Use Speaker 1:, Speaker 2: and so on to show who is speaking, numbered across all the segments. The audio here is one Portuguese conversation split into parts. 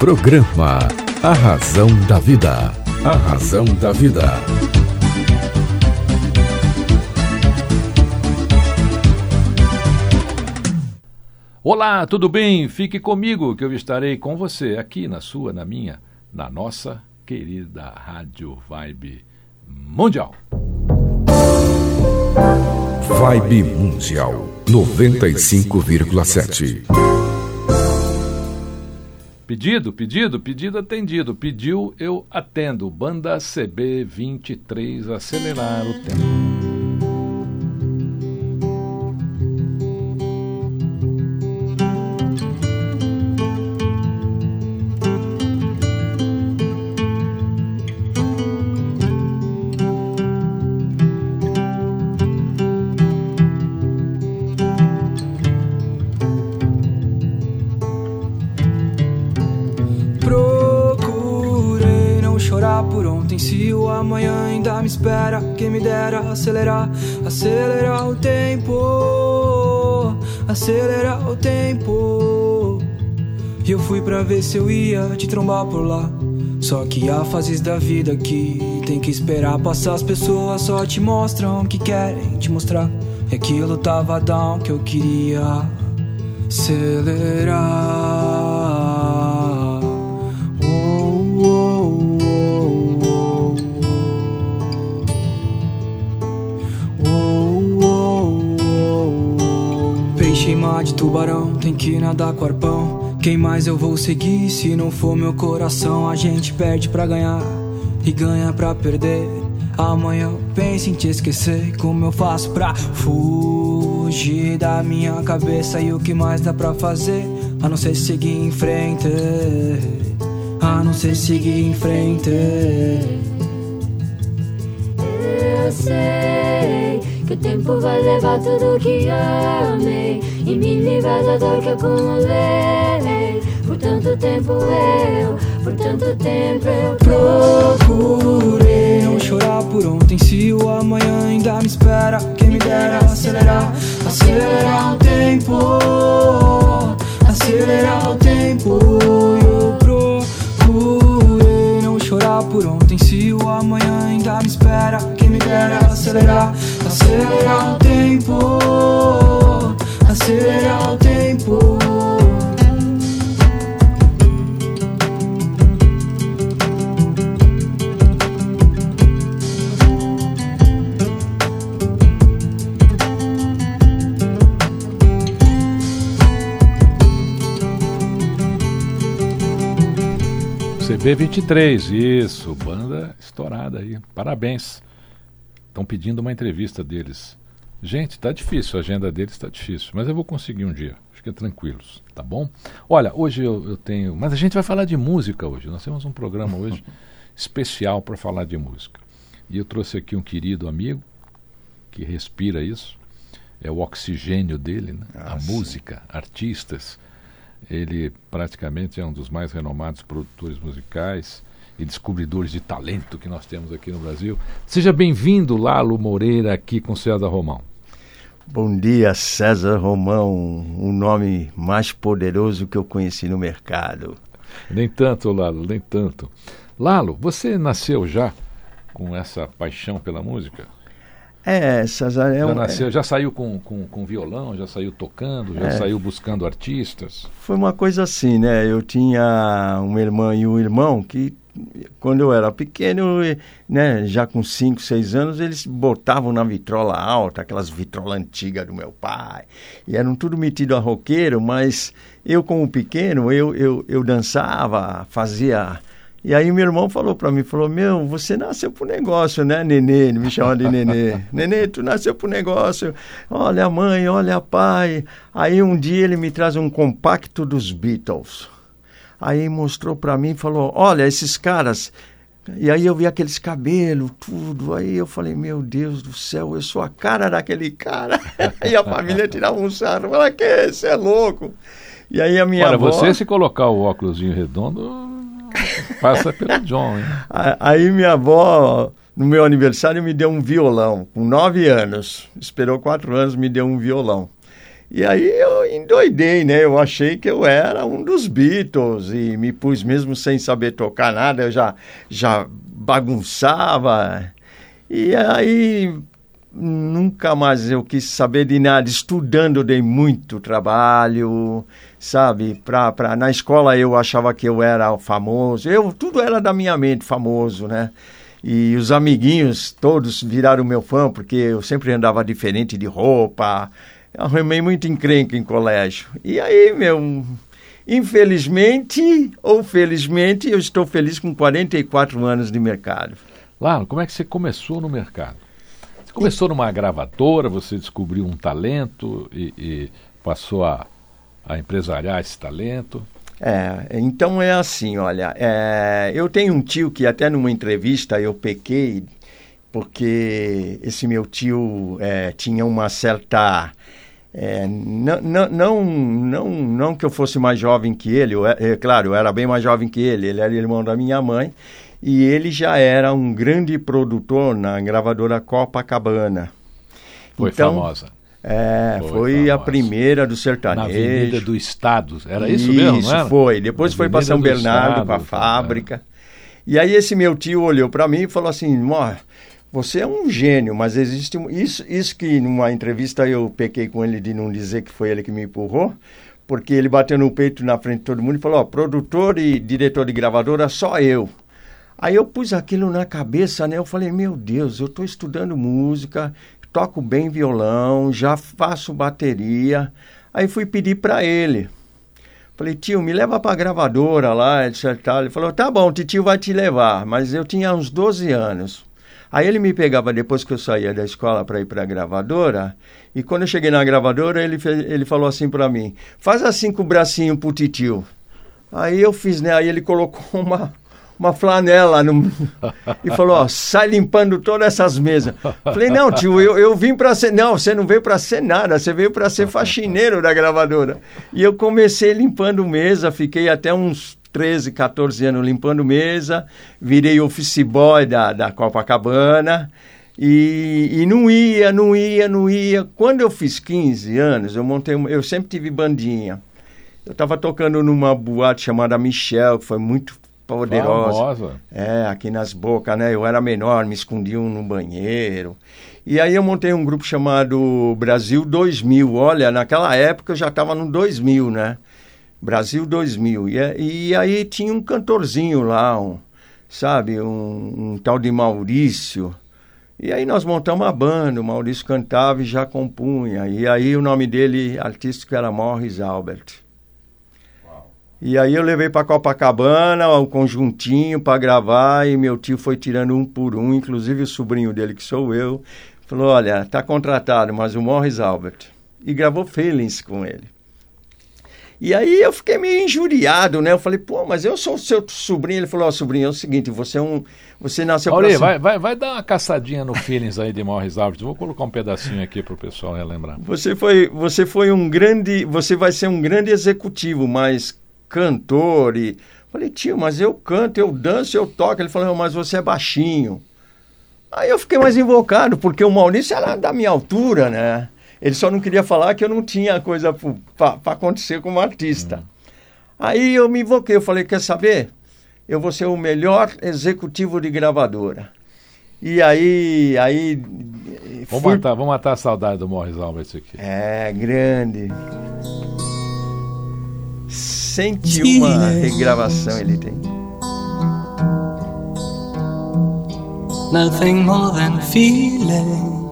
Speaker 1: Programa A Razão da Vida. A Razão da Vida.
Speaker 2: Olá, tudo bem? Fique comigo que eu estarei com você aqui na sua, na minha, na nossa querida Rádio Vibe Mundial.
Speaker 1: Vibe Mundial 95,7.
Speaker 2: Pedido, pedido, pedido atendido. Pediu, eu atendo. Banda CB 23, acelerar o tempo.
Speaker 3: Espera Quem me dera acelerar, acelerar o tempo Acelerar o tempo. E eu fui pra ver se eu ia te trombar por lá. Só que há fases da vida que tem que esperar. Passar As pessoas só te mostram o que querem te mostrar. E aquilo tava down que eu queria acelerar tubarão, tem que nadar com arpão. Quem mais eu vou seguir se não for meu coração? A gente perde pra ganhar e ganha pra perder. Amanhã eu penso em te esquecer. Como eu faço pra fugir da minha cabeça? E o que mais dá pra fazer? A não ser seguir em frente. A não ser seguir em frente.
Speaker 4: Eu sei que o tempo vai levar tudo que amei e me livrar da dor que acumulei. Por tanto tempo eu, por tanto tempo eu
Speaker 2: CB23, isso, banda estourada aí. Parabéns. Estão pedindo uma entrevista deles. Gente, tá difícil, a agenda deles está difícil, mas eu vou conseguir um dia. Fiquem tranquilos, tá bom? Olha, hoje eu, eu tenho. Mas a gente vai falar de música hoje. Nós temos um programa hoje especial para falar de música. E eu trouxe aqui um querido amigo que respira isso. É o oxigênio dele, né?
Speaker 5: Ah,
Speaker 2: a
Speaker 5: sim.
Speaker 2: música, artistas. Ele praticamente é um dos mais renomados produtores musicais e descobridores de talento que nós temos aqui no Brasil. Seja bem-vindo, Lalo Moreira, aqui com César Romão.
Speaker 5: Bom dia, César Romão, um nome mais poderoso que eu conheci no mercado.
Speaker 2: Nem tanto, Lalo, nem tanto. Lalo, você nasceu já com essa paixão pela música?
Speaker 5: É, César, é
Speaker 2: Já
Speaker 5: um,
Speaker 2: nasceu, já saiu com, com, com violão, já saiu tocando, já
Speaker 5: É.
Speaker 2: saiu buscando artistas.
Speaker 5: foi uma coisa assim, né? Eu tinha uma irmã e um irmão que, quando eu era pequeno, né, já com 5, 6 anos, eles botavam na vitrola alta, aquelas vitrolas antigas do meu pai, e eram tudo metido a roqueiro, mas eu, como pequeno, eu, eu, eu dançava, fazia... E aí meu irmão falou para mim, falou, meu, você nasceu pro negócio, né, Nenê? Ele me chama de Nenê. Nenê, tu nasceu pro negócio. Olha mãe, olha pai. Aí um dia ele me traz um compacto dos Beatles. Aí mostrou para mim e falou, olha, esses caras... E aí eu vi aqueles cabelos, tudo. Aí eu falei, meu Deus do céu, eu sou a cara daquele cara. e a família tirava um sarro. Fala, que? Você é louco? E aí a minha
Speaker 2: Olha,
Speaker 5: avó...
Speaker 2: você se colocar o óculos redondo, passa pelo John, hein?
Speaker 5: Aí minha avó, no meu aniversário, me deu um violão, com nove anos. Esperou quatro anos, me deu um violão. E aí eu endoidei, né? Eu achei que eu era um dos Beatles e me pus mesmo sem saber tocar nada, eu já, já bagunçava. E aí nunca mais eu quis saber de nada. Estudando dei muito trabalho, sabe? Pra, pra, na escola eu achava que eu era famoso. Eu tudo era da minha mente famoso, né? E os amiguinhos todos viraram meu fã porque eu sempre andava diferente de roupa. Arrumei muito encrenca em colégio. E aí, meu, infelizmente ou felizmente, eu estou feliz com 44 anos de mercado.
Speaker 2: Lalo, como é que você começou no mercado? Você começou numa gravadora, você descobriu um talento e, e passou a, a empresariar esse talento?
Speaker 5: É, então é assim, olha, é, eu tenho um tio que até numa entrevista eu pequei, porque esse meu tio é, tinha uma certa. É, não, não, não, não, não que eu fosse mais jovem que ele, eu, é, claro, eu era bem mais jovem que ele, ele era irmão da minha mãe, e ele já era um grande produtor na gravadora Copacabana.
Speaker 2: Foi então, famosa.
Speaker 5: É, foi, foi a primeira do sertanejo. Na
Speaker 2: Avenida do Estado, era isso, isso mesmo, Isso,
Speaker 5: foi. Depois foi para São Bernardo, para a fábrica. É. E aí esse meu tio olhou para mim e falou assim, você é um gênio, mas existe... Isso, isso que numa entrevista eu pequei com ele de não dizer que foi ele que me empurrou, porque ele bateu no peito na frente de todo mundo e falou, ó, produtor e diretor de gravadora, só eu. Aí eu pus aquilo na cabeça, né? Eu falei, meu Deus, eu estou estudando música, toco bem violão, já faço bateria. Aí fui pedir para ele. Falei, tio, me leva para a gravadora lá, etc. Ele falou, tá bom, tio vai te levar. Mas eu tinha uns 12 anos. Aí ele me pegava depois que eu saía da escola para ir para a gravadora. E quando eu cheguei na gravadora, ele, fez, ele falou assim para mim: faz assim com o bracinho pro titio. Aí eu fiz, né? Aí ele colocou uma, uma flanela no... e falou: ó, sai limpando todas essas mesas. Falei: não, tio, eu, eu vim para ser. Não, você não veio para ser nada, você veio para ser faxineiro da gravadora. E eu comecei limpando mesa, fiquei até uns 13, 14 anos limpando mesa, virei office boy da, da Copacabana. E, e não ia, não ia, não ia. Quando eu fiz 15 anos, eu montei, eu sempre tive bandinha. Eu estava tocando numa boate chamada Michel, que foi muito poderosa. Famosa. É, aqui nas bocas, né? Eu era menor, me escondiam no banheiro. E aí eu montei um grupo chamado Brasil 2000. Olha, naquela época eu já estava no 2000, né? Brasil 2000. E, e aí tinha um cantorzinho lá, um, sabe? Um, um tal de Maurício. E aí nós montamos uma banda, o Maurício cantava e já compunha. E aí o nome dele artístico era Morris Albert. E aí eu levei para Copacabana um conjuntinho para gravar e meu tio foi tirando um por um, inclusive o sobrinho dele, que sou eu, falou: Olha, tá contratado, mas o Morris Albert. E gravou Feelings com ele. E aí eu fiquei meio injuriado, né? Eu falei, pô, mas eu sou seu sobrinho. Ele falou, ó, oh, sobrinho, é o seguinte, você é um. Você nasceu
Speaker 2: Olha, vai, vai, vai dar uma caçadinha no Feelings aí de Morris Albert. Vou colocar um pedacinho aqui para o pessoal relembrar.
Speaker 5: Você foi, você foi um grande. Você vai ser um grande executivo, mas cantor. E falei, tio, mas eu canto, eu danço, eu toco. Ele falou, mas você é baixinho. Aí eu fiquei mais invocado, porque o Maurício era da minha altura, né? Ele só não queria falar que eu não tinha coisa para acontecer como artista. Uhum. Aí eu me invoquei, eu falei, quer saber? Eu vou ser o melhor executivo de gravadora. E aí, aí
Speaker 2: Vamos, fui... matar, vamos matar a saudade do Morris Albert aqui.
Speaker 5: É, grande. 101 regravação ele tem. Nothing more than feeling.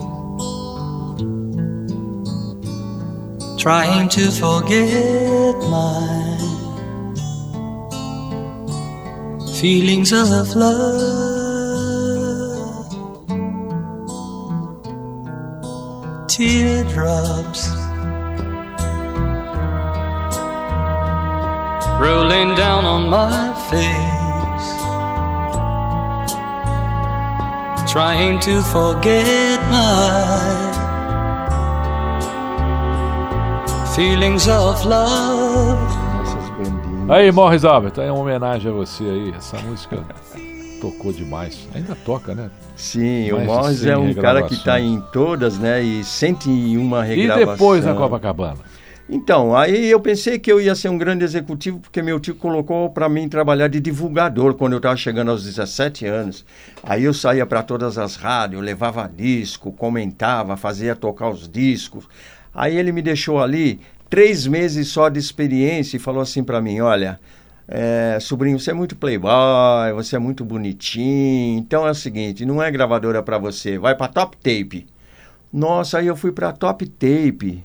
Speaker 5: Trying to forget my feelings of love. Teardrops rolling down on my face, trying to forget my feelings of love.
Speaker 2: Aí, Morris Albert, é uma homenagem a você aí, essa música tocou demais. Ainda toca, né?
Speaker 5: Sim,
Speaker 2: Mais
Speaker 5: o Morris
Speaker 2: 100
Speaker 5: é um cara que está em todas, né? E 101
Speaker 2: E
Speaker 5: regravações.
Speaker 2: depois na Copacabana?
Speaker 5: Então, aí eu pensei que eu ia ser um grande executivo, porque meu tio colocou para mim trabalhar de divulgador quando eu estava chegando aos 17 anos. Aí eu saía para todas as rádios, levava disco, comentava, fazia tocar os discos. Aí ele me deixou ali três meses só de experiência e falou assim para mim: olha. é, sobrinho, você é muito playboy, você é muito bonitinho. Então é o seguinte, não é gravadora para você, vai para Top Tape. Nossa, aí eu fui para Top Tape.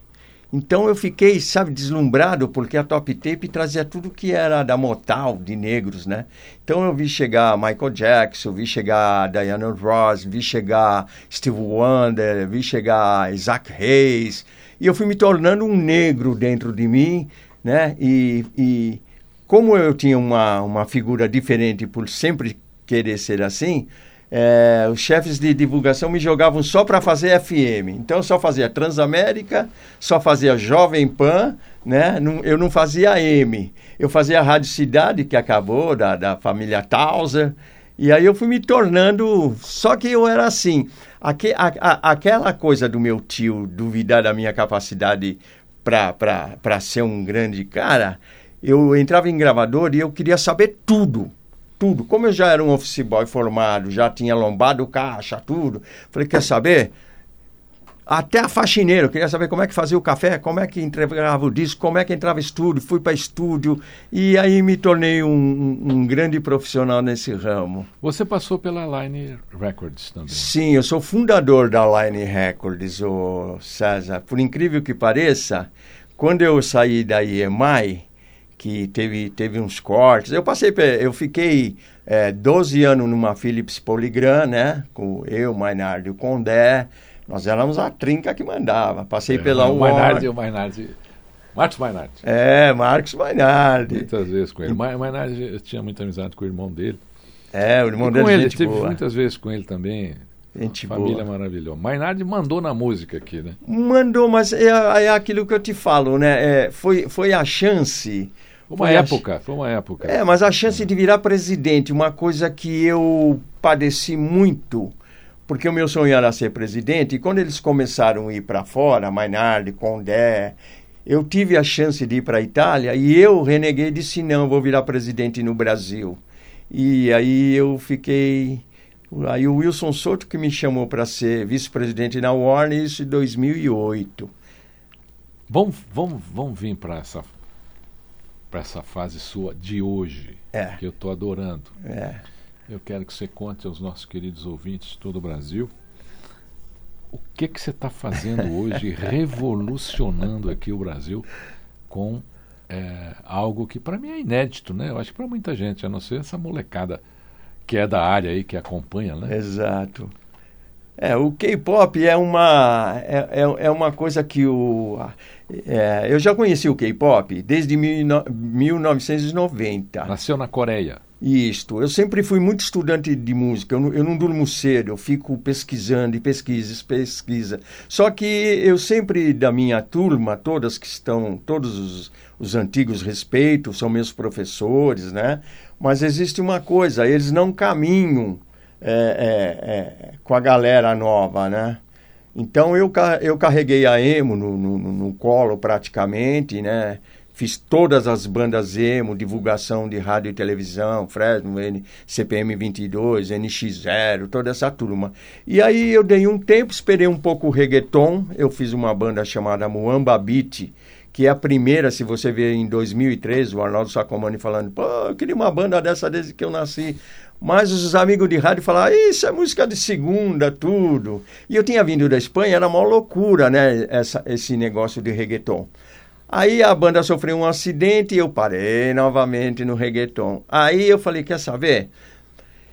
Speaker 5: Então eu fiquei, sabe, deslumbrado, porque a Top Tape trazia tudo que era da Motal, de negros, né? Então eu vi chegar Michael Jackson, vi chegar Diana Ross, vi chegar Steve Wonder, vi chegar Isaac Hayes, e eu fui me tornando um negro dentro de mim, né? E, e como eu tinha uma, uma figura diferente por sempre querer ser assim, é, os chefes de divulgação me jogavam só para fazer FM. Então eu só fazia Transamérica, só fazia Jovem Pan, né? Não- eu não fazia M. Eu fazia Rádio Cidade, que acabou, da, da família Tauser. E aí eu fui me tornando. Só que eu era assim. aque- a- a- aquela coisa do meu tio duvidar da minha capacidade para ser um grande cara, eu entrava em gravador e eu queria saber tudo tudo. Como eu já era um office boy formado, já tinha lombado caixa, tudo. Falei, quer saber? Até a faxineira, eu queria saber como é que fazia o café, como é que entregava o disco, como é que entrava estúdio, fui para estúdio e aí me tornei um, um- grande profissional nesse ramo.
Speaker 2: Você passou pela Line Records também.
Speaker 5: Sim, eu sou fundador da Line Records, o César. Por incrível que pareça, quando eu saí da EMI, que teve, teve uns cortes, eu passei, eu fiquei eh, 12 anos numa Philips Polygram, né? Com eu, Mainardi e o Condé. Nós éramos a trinca que mandava. Passei pela
Speaker 2: o
Speaker 5: Warner.
Speaker 2: Mainardi, o Mainardi. Marcos Mainardi.
Speaker 5: É, Marcos Mainardi.
Speaker 2: Muitas vezes com ele. Ma- Mainardi eu tinha muita amizade com o irmão dele.
Speaker 5: É, o irmão
Speaker 2: e
Speaker 5: dele,
Speaker 2: com ele,
Speaker 5: gente
Speaker 2: tive
Speaker 5: boa.
Speaker 2: muitas vezes com ele também.
Speaker 5: Gente
Speaker 2: Família
Speaker 5: boa.
Speaker 2: maravilhosa. Mainardi mandou na música aqui, né?
Speaker 5: Mandou, mas é, é aquilo que eu te falo, né? É, foi, foi a chance.
Speaker 2: Foi uma
Speaker 5: Foi a-
Speaker 2: época, foi uma época.
Speaker 5: É, mas a chance de virar presidente, uma coisa que eu padeci muito, porque o meu sonho era ser presidente, e quando eles começaram a ir para fora, Mainardi, Condé, eu tive a chance de ir para a Itália e eu reneguei e disse: não, vou virar presidente no Brasil. E aí eu fiquei. Aí o Wilson Souto que me chamou para ser vice-presidente na Warner, isso em 2008.
Speaker 2: Vamos, vamos, vamos vir para essa, pra essa fase sua de hoje,
Speaker 5: É.
Speaker 2: que eu estou adorando.
Speaker 5: É.
Speaker 2: Eu quero que você conte aos nossos queridos ouvintes de todo o Brasil o que que você está fazendo hoje, revolucionando aqui o Brasil com é, algo que para mim é inédito, né? Eu acho que para muita gente, a não ser essa molecada que é da área aí, que acompanha, né?
Speaker 5: Exato. É, o K-pop é uma, é, é, é uma coisa que o. é, eu já conheci o K-pop desde mil e no- 1990.
Speaker 2: Nasceu na Coreia.
Speaker 5: Isto. Eu sempre fui muito estudante de música. Eu não, eu não durmo cedo, eu fico pesquisando e pesquisa, pesquisa. Só que eu sempre, da minha turma, todas que estão, todos os, os antigos respeito, são meus professores, né? Mas existe uma coisa, eles não caminham é, é, é, com a galera nova, né? Então eu, eu carreguei a emo no, no- no colo praticamente, né? Fiz todas as bandas emo, divulgação de rádio e televisão, Fresno, N, CPM 22, NX0, toda essa turma. E aí eu dei um tempo, esperei um pouco o reggaeton, eu fiz uma banda chamada Muamba Beat, que é a primeira, se você ver em 2013, o Arnaldo Sacomani falando, pô, eu queria uma banda dessa desde que eu nasci. Mas os amigos de rádio falavam, isso é música de segunda, tudo. E eu tinha vindo da Espanha, era uma loucura, né, essa, esse negócio de reggaeton. Aí a banda sofreu um acidente e eu parei novamente no reggaeton. Aí eu falei, quer saber?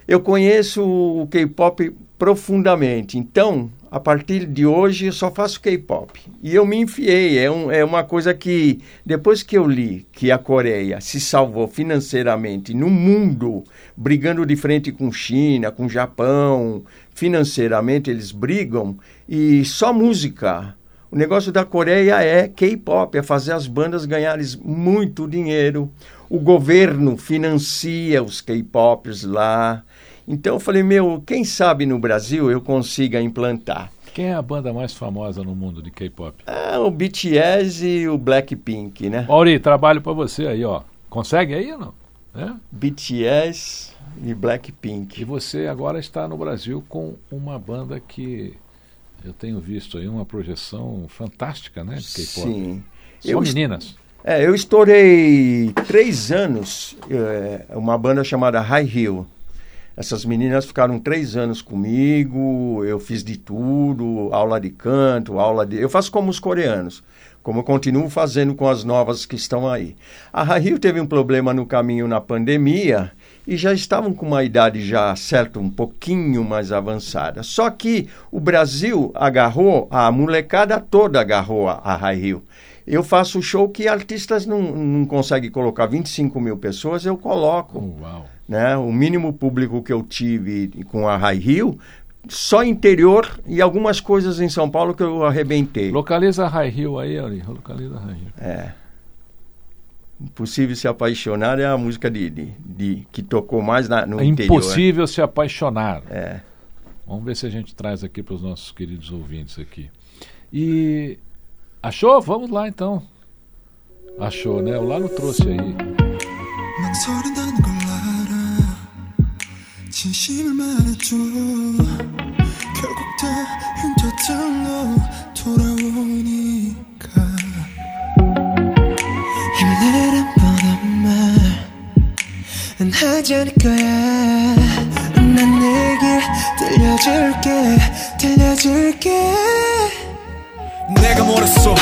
Speaker 5: Eu conheço o K-pop profundamente, então a partir de hoje eu só faço K-pop. E eu me enfiei, é, um, é uma coisa que depois que eu li que a Coreia se salvou financeiramente no mundo, brigando de frente com China, com Japão, financeiramente eles brigam e só música. O negócio da Coreia é K-pop, é fazer as bandas ganharem muito dinheiro. O governo financia os K-pops lá. Então eu falei, meu, quem sabe no Brasil eu consiga implantar.
Speaker 2: Quem é a banda mais famosa no mundo de K-pop?
Speaker 5: Ah, o BTS e o Blackpink, né?
Speaker 2: Mauri, trabalho para você aí, ó. Consegue aí ou não? É?
Speaker 5: BTS e
Speaker 2: E
Speaker 5: Blackpink.
Speaker 2: você agora está no Brasil com uma banda que eu tenho visto aí uma projeção fantástica, né? De K-pop.
Speaker 5: Sim.
Speaker 2: Só
Speaker 5: Eu-
Speaker 2: meninas.
Speaker 5: É, eu estourei três anos, é, uma banda chamada High Hill. Essas meninas ficaram três anos comigo, eu fiz de tudo, aula de canto, aula de... Eu faço como os coreanos, como eu continuo fazendo com as novas que estão aí. A High Hill teve um problema no caminho na pandemia e já estavam com uma idade já certa, um pouquinho mais avançada. Só que o Brasil agarrou, a molecada toda agarrou a, a High Hill. Eu faço show que artistas não, não conseguem colocar 25 mil pessoas, eu coloco.
Speaker 2: Uau.
Speaker 5: Né? O mínimo público que eu tive com a High Hill, só interior e algumas coisas em São Paulo que eu arrebentei.
Speaker 2: Localiza a High Hill aí, Ari. Localiza a High Hill.
Speaker 5: É. Impossível se apaixonar é a música de, de, de- que tocou mais na, no
Speaker 2: É
Speaker 5: interior.
Speaker 2: impossível se apaixonar.
Speaker 5: É.
Speaker 2: Vamos ver se a gente traz aqui para os nossos queridos ouvintes aqui. E achou? Vamos lá então. Achou, né? O Lalo trouxe aí.
Speaker 6: 망설인다는 걸 알아 진심을 말해줘 결국 다 흉터들로 돌아오니 않을 거야. 난 내게 들려줄게 들려줄게. 내가 뭐랬어?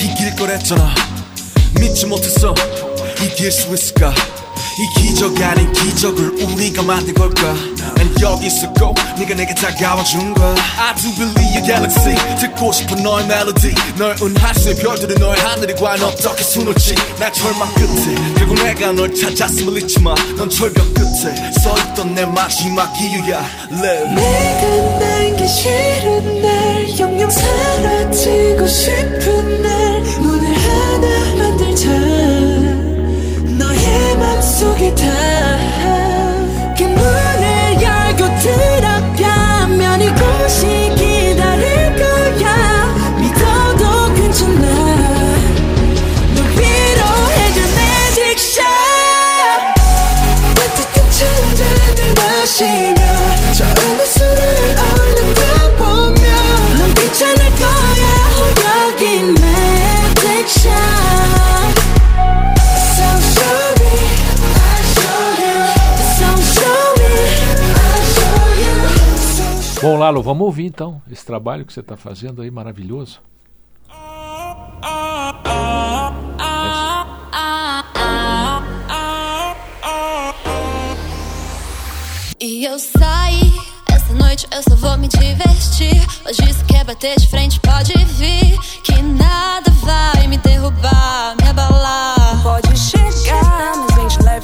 Speaker 6: 이길 거랬잖아. 믿지 못했어. 이길 수 있을까 이 기적 아닌 기적을 우리가 만든 걸까? 난 여기 있었고 네가 내게 다가와 준 거야 I do believe your galaxy. 듣고 싶은 너의 멜로디 널 은하수의 별들이 너의 하늘이 과연 어떻게 수놓지? 날 절망 끝에. 결국 내가 널 찾았음을 잊지 마넌 철벽 끝에 서있던 내 마지막 이유야. Live.
Speaker 7: 내가 난게 싫은 날 영영 사라지고 싶은 날 문을 하나
Speaker 2: Lalo, vamos ouvir então esse trabalho que você está fazendo aí maravilhoso.
Speaker 4: E eu saí, essa noite eu só vou me divertir. Hoje se quer bater de frente, pode vir. Que nada vai me derrubar, me abalar.
Speaker 8: Pode chegar, mas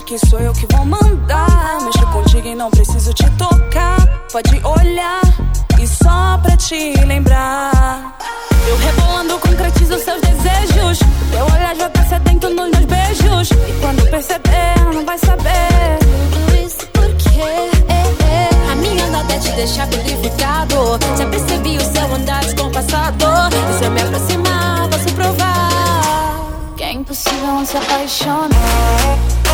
Speaker 8: que sou eu que vou mandar. Mexer contigo e não preciso te tocar. Pode olhar e só pra te lembrar. Eu rebolando concretizo seus desejos. Teu olhar joga sedento nos meus beijos. E quando perceber, não vai saber.
Speaker 4: Tudo isso porque é, é. a minha nota é te deixar purificado. Já percebi o seu andar descompassado. E se eu me aproximar, posso provar que é impossível não se apaixonar.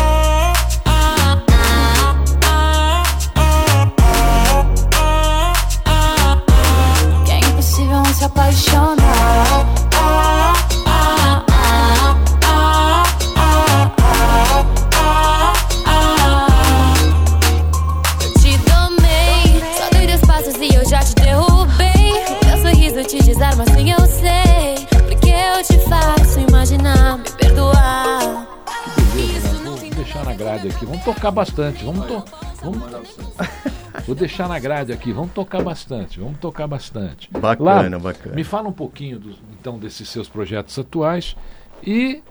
Speaker 2: Bastante. Vamos, to vamos Vou deixar na grade aqui. Vamos tocar bastante. Vamos tocar bastante.
Speaker 5: Bacana,
Speaker 2: Lalo,
Speaker 5: bacana.
Speaker 2: Me fala um pouquinho dos- então desses seus projetos atuais e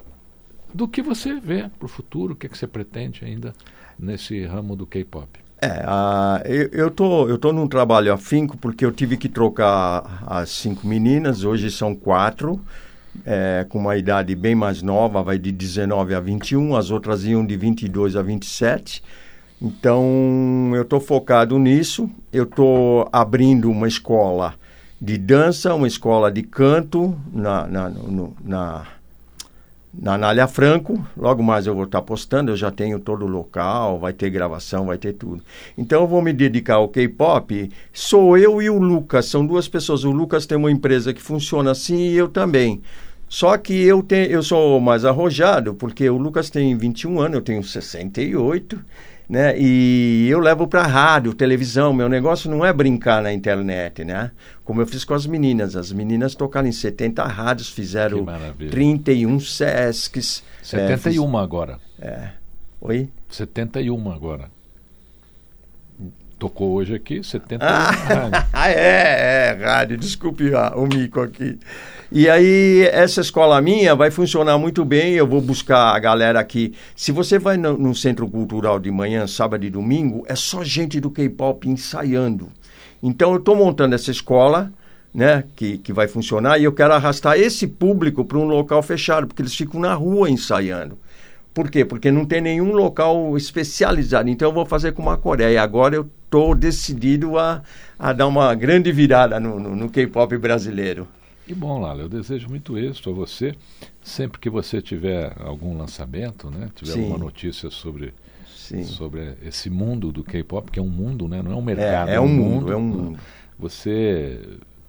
Speaker 2: do que você vê para o futuro. O que, é que você pretende ainda nesse ramo do K-pop?
Speaker 5: É, a- eu, eu, tô, eu tô num trabalho afinco porque eu tive que trocar as cinco meninas, hoje são quatro, é, com uma idade bem mais nova, vai de 19 a 21, as outras iam de 22 a 27. Então, eu estou focado nisso. Eu estou abrindo uma escola de dança, uma escola de canto na, na, no, na, na Anália Franco. Logo mais eu vou estar postando, eu já tenho todo o local, vai ter gravação, vai ter tudo. Então eu vou me dedicar ao K-pop. Sou eu e o Lucas, são duas pessoas. O Lucas tem uma empresa que funciona assim e eu também. Só que eu, tenho, eu sou mais arrojado, porque o Lucas tem 21 anos, eu tenho 68, né? E eu levo para rádio, televisão. Meu negócio não é brincar na internet, né? Como eu fiz com as meninas. As meninas tocaram em 70 rádios, fizeram
Speaker 2: Que maravilha.
Speaker 5: 31 Sescs. é,
Speaker 2: 71
Speaker 5: fiz-
Speaker 2: agora.
Speaker 5: é. Oi?
Speaker 2: 71 agora. Tocou hoje aqui, 71.
Speaker 5: Ah,
Speaker 2: rádio.
Speaker 5: ah, é, é, rádio, desculpe ah, o mico aqui. E aí, essa escola minha vai funcionar muito bem. Eu vou buscar a galera aqui. Se você vai no, no Centro Cultural de manhã, sábado e domingo, é só gente do K-pop ensaiando. Então, eu estou montando essa escola, né, que, que vai funcionar, e eu quero arrastar esse público para um local fechado, porque eles ficam na rua ensaiando. Por quê? Porque não tem nenhum local especializado. Então eu vou fazer como a Coreia. Agora eu estou decidido a, a dar uma grande virada no, no, no K-pop brasileiro.
Speaker 2: Que bom, Lala. Eu desejo muito êxito a você. Sempre que você tiver algum lançamento, né? Tiver
Speaker 5: Sim.
Speaker 2: alguma notícia sobre,
Speaker 5: Sim.
Speaker 2: sobre esse mundo do K-pop, que é um mundo, né? Não é um mercado.
Speaker 5: é um mundo, é um mundo.
Speaker 2: Você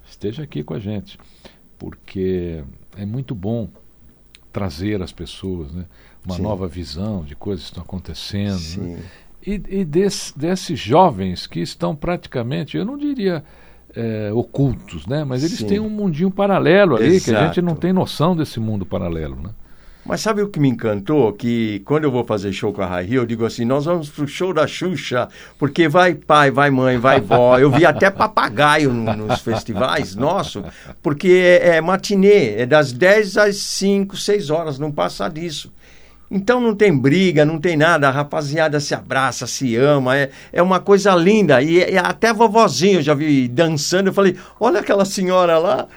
Speaker 2: esteja aqui com a gente, porque é muito bom trazer às pessoas, né? Uma
Speaker 5: Sim.
Speaker 2: nova visão de coisas que estão acontecendo. né? E, e des- desses jovens que estão praticamente, eu não diria eh, ocultos, né? Mas eles
Speaker 5: Sim.
Speaker 2: têm um mundinho paralelo ali, que a gente
Speaker 5: Exato.
Speaker 2: não tem noção desse mundo paralelo, né?
Speaker 5: Mas sabe o que me encantou? Que quando eu vou fazer show com a Raí, eu digo assim, nós vamos pro show da Xuxa, porque vai pai, vai mãe, vai vó. Eu vi até papagaio no- nos festivais, nosso, porque é, é matinê, é das 10 às 5, 6 horas, não passa disso. Então não tem briga, não tem nada, a rapaziada se abraça, se ama, é, é uma coisa linda. E, e até vovozinho eu já vi dançando, eu falei, olha aquela senhora lá.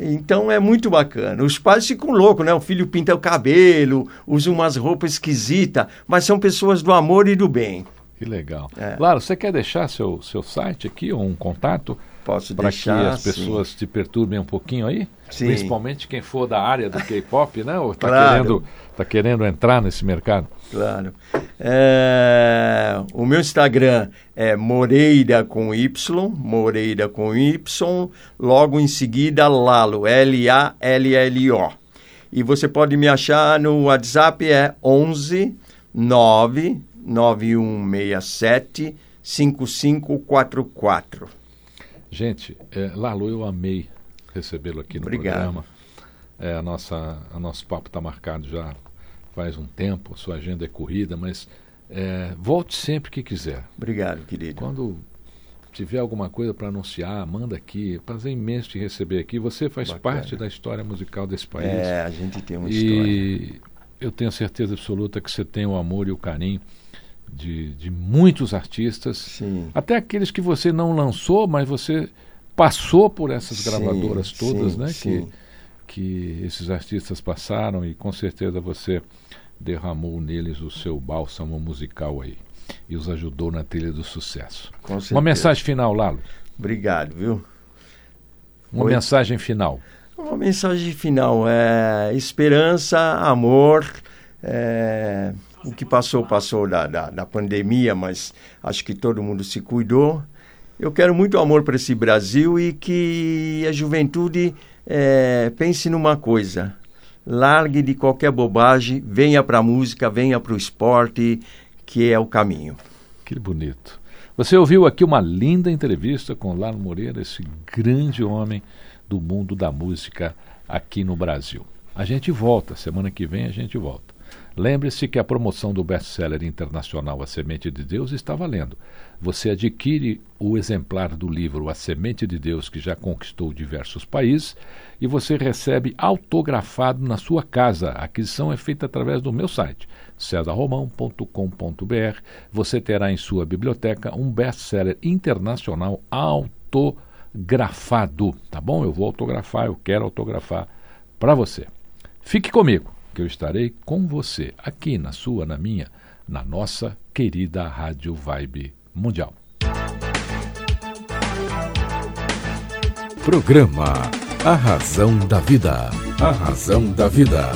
Speaker 5: Então é muito bacana. Os pais ficam loucos, né? O filho pinta o cabelo, usa umas roupas esquisitas, mas são pessoas do amor e do bem.
Speaker 2: Que legal.
Speaker 5: É.
Speaker 2: Claro, você quer deixar seu, seu site aqui ou um contato
Speaker 5: Posso
Speaker 2: para que as pessoas te perturbem um pouquinho aí?
Speaker 5: Sim.
Speaker 2: Principalmente quem for da área do K-pop, né? Ou está
Speaker 5: Claro.
Speaker 2: querendo, tá querendo entrar nesse mercado?
Speaker 5: Claro. É, o meu Instagram é Moreira com Y, Moreira com Y, logo em seguida Lalo, L-A-L-L-O. E você pode me achar no WhatsApp, é 11 9 9167 5544.
Speaker 2: Gente, é, Lalo, eu amei recebê-lo aqui no
Speaker 5: Obrigado.
Speaker 2: programa. É, a nossa, a nosso papo está marcado já faz um tempo, a sua agenda é corrida, mas é, volte sempre que quiser.
Speaker 5: Obrigado, querido.
Speaker 2: Quando tiver alguma coisa para anunciar, manda aqui. Prazer imenso te receber aqui. Você faz
Speaker 5: Bacana.
Speaker 2: parte da história musical desse país.
Speaker 5: É, a gente tem uma história.
Speaker 2: e eu tenho certeza absoluta que você tem o amor e o carinho de, de muitos artistas,
Speaker 5: Sim.
Speaker 2: até aqueles que você não lançou, mas você passou por essas
Speaker 5: Sim,
Speaker 2: gravadoras todas,
Speaker 5: sim,
Speaker 2: né? Que, que esses artistas passaram e com certeza você derramou neles o seu bálsamo musical aí e os ajudou na trilha do sucesso. Uma mensagem final, Lalo.
Speaker 5: Obrigado, viu?
Speaker 2: Uma
Speaker 5: Oi.
Speaker 2: mensagem final.
Speaker 5: Uma mensagem final é esperança, amor. é, o que passou, passou da, da, da pandemia, mas acho que todo mundo se cuidou. Eu quero muito amor para esse Brasil e que a juventude é, pense numa coisa. Largue de qualquer bobagem, venha para a música, venha para o esporte, que é o caminho.
Speaker 2: Que bonito. Você ouviu aqui uma linda entrevista com Lalo Moreira, esse grande homem do mundo da música aqui no Brasil. A gente volta, semana que vem a gente volta. Lembre-se que a promoção do best-seller internacional A Semente de Deus está valendo. Você adquire o exemplar do livro A Semente de Deus, que já conquistou diversos países, e você recebe autografado na sua casa. A aquisição é feita através do meu site, cesarromão.com.br. Você terá em sua biblioteca um best-seller internacional autografado, tá bom? Eu vou autografar, eu quero autografar para você. Fique comigo, que eu estarei com você, aqui na sua, na minha, na nossa querida Rádio Vibe Mundial.
Speaker 1: Programa A Razão da Vida. A Razão da Vida.